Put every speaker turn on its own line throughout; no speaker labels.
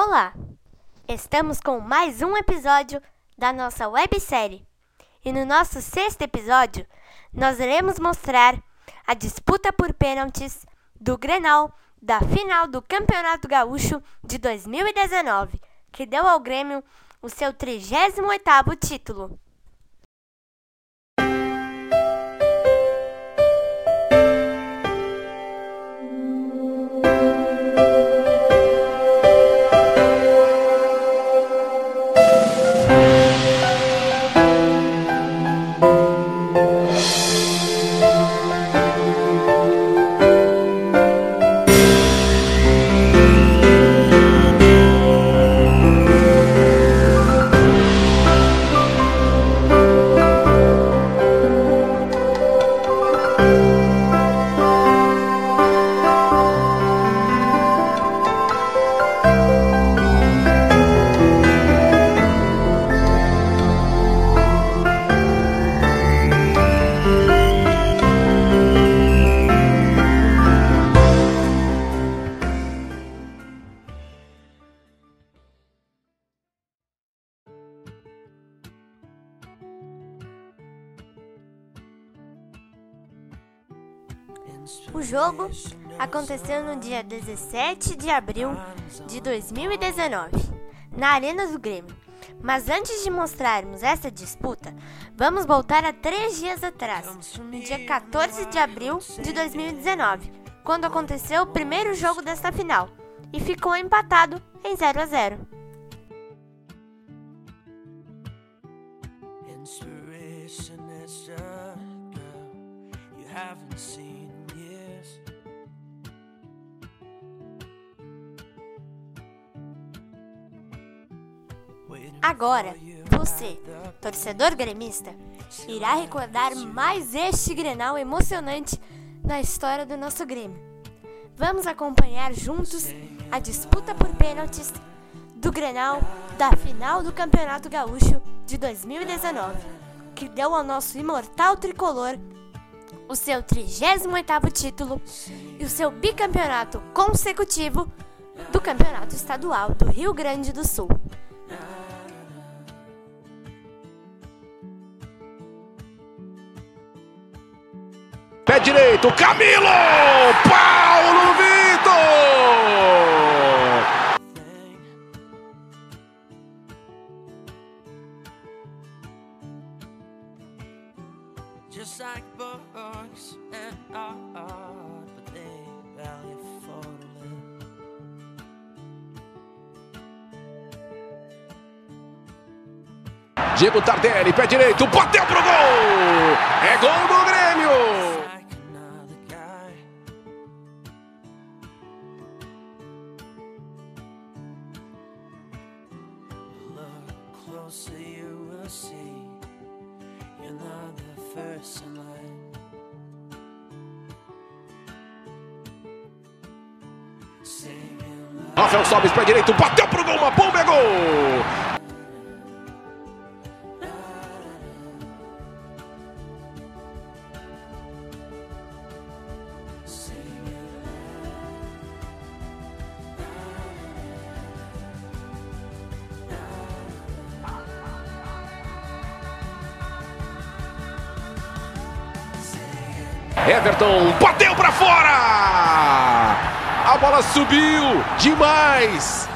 Olá! Estamos com mais um episódio da nossa websérie. E no nosso sexto episódio, nós iremos mostrar a disputa por pênaltis do Grenal da final do Campeonato Gaúcho de 2019, que deu ao Grêmio o seu 38º título. O jogo aconteceu no dia 17 de abril de 2019, na Arena do Grêmio. Mas antes de mostrarmos essa disputa, vamos voltar a três dias atrás, no dia 14 de abril de 2019, quando aconteceu o primeiro jogo desta final e ficou empatado em 0 a 0. Agora, você, torcedor gremista, irá recordar mais este Grenal emocionante na história do nosso Grêmio. Vamos acompanhar juntos a disputa por pênaltis do Grenal da final do Campeonato Gaúcho de 2019, que deu ao nosso imortal tricolor o seu 38º título e o seu bicampeonato consecutivo do Campeonato Estadual do Rio Grande do Sul.
Pé direito, Camilo! Paulo Vitor! Just like books and art, but they value for Diego Tardelli, pé direito, bateu pro gol! É gol do Grêmio! Rafael Sobis para direito, bateu pro gol, uma bomba, é gol! Everton bateu para fora! A bola subiu demais!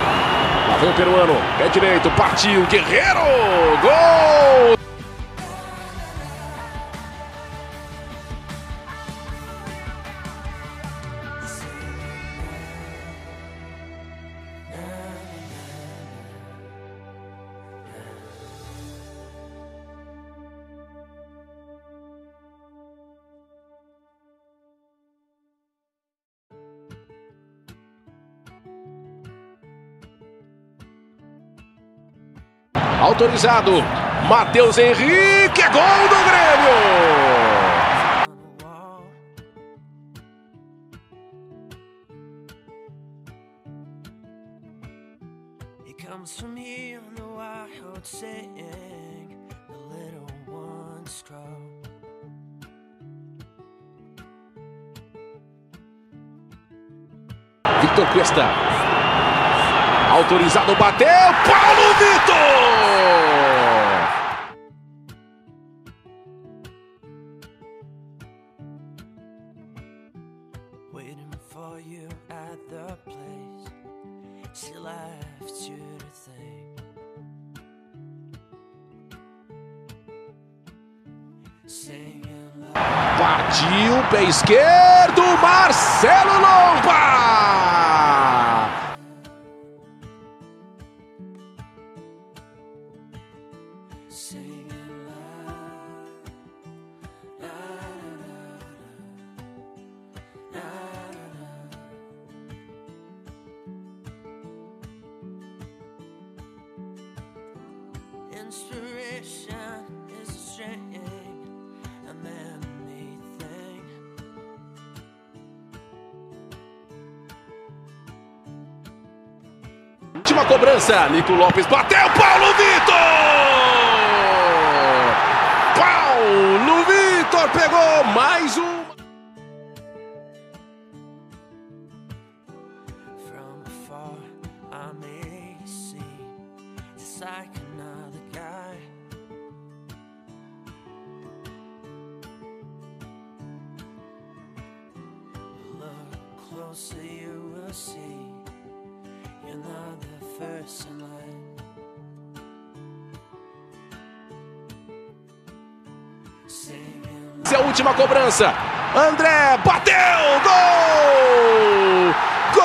Lá vem o peruano, pé direito, partiu, Guerreiro! Gol! Autorizado. Matheus Henrique. É gol do Grêmio!
comes from little.
Vitor Cuesta autorizado bateu Paulo Vitor
for you at the place she left you to think.
Partiu, pé esquerdo, Marcelo Lomba!
Singing Inspiration is a string, think.
Última cobrança, Nico Lopes bateu, Paulo Vitor! Paulo Vitor pegou mais um.
From afar, I may see closer, you will see you're not the first in line.
É a última cobrança. André bateu! Gol! Gol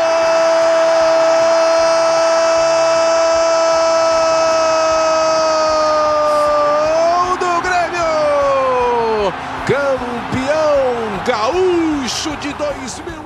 do Grêmio! Campeão gaúcho de 2019.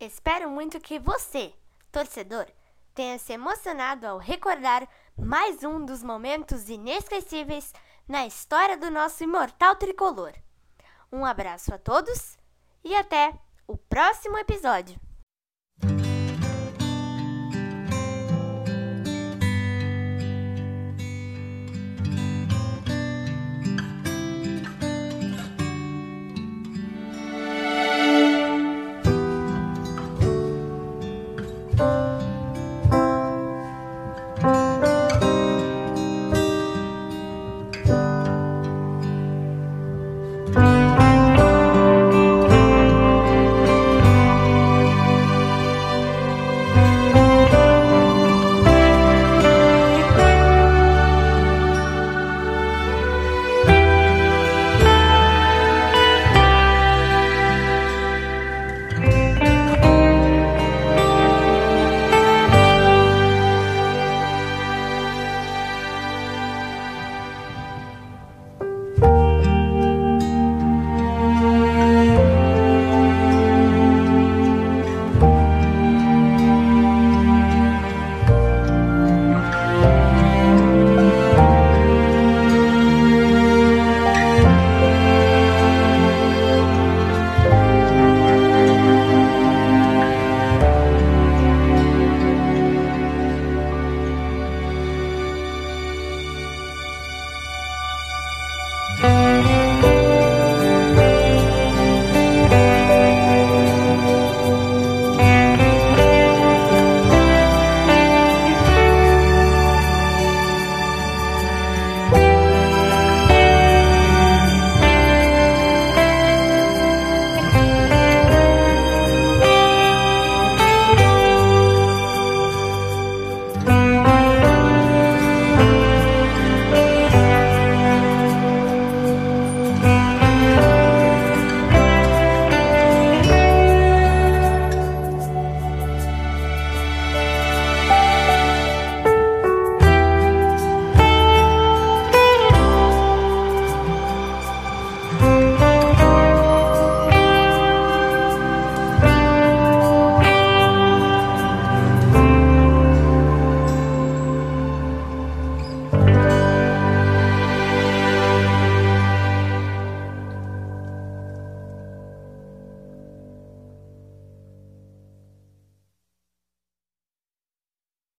Espero muito que você, torcedor, tenha se emocionado ao recordar mais um dos momentos inesquecíveis na história do nosso imortal tricolor. Um abraço a todos e até o próximo episódio.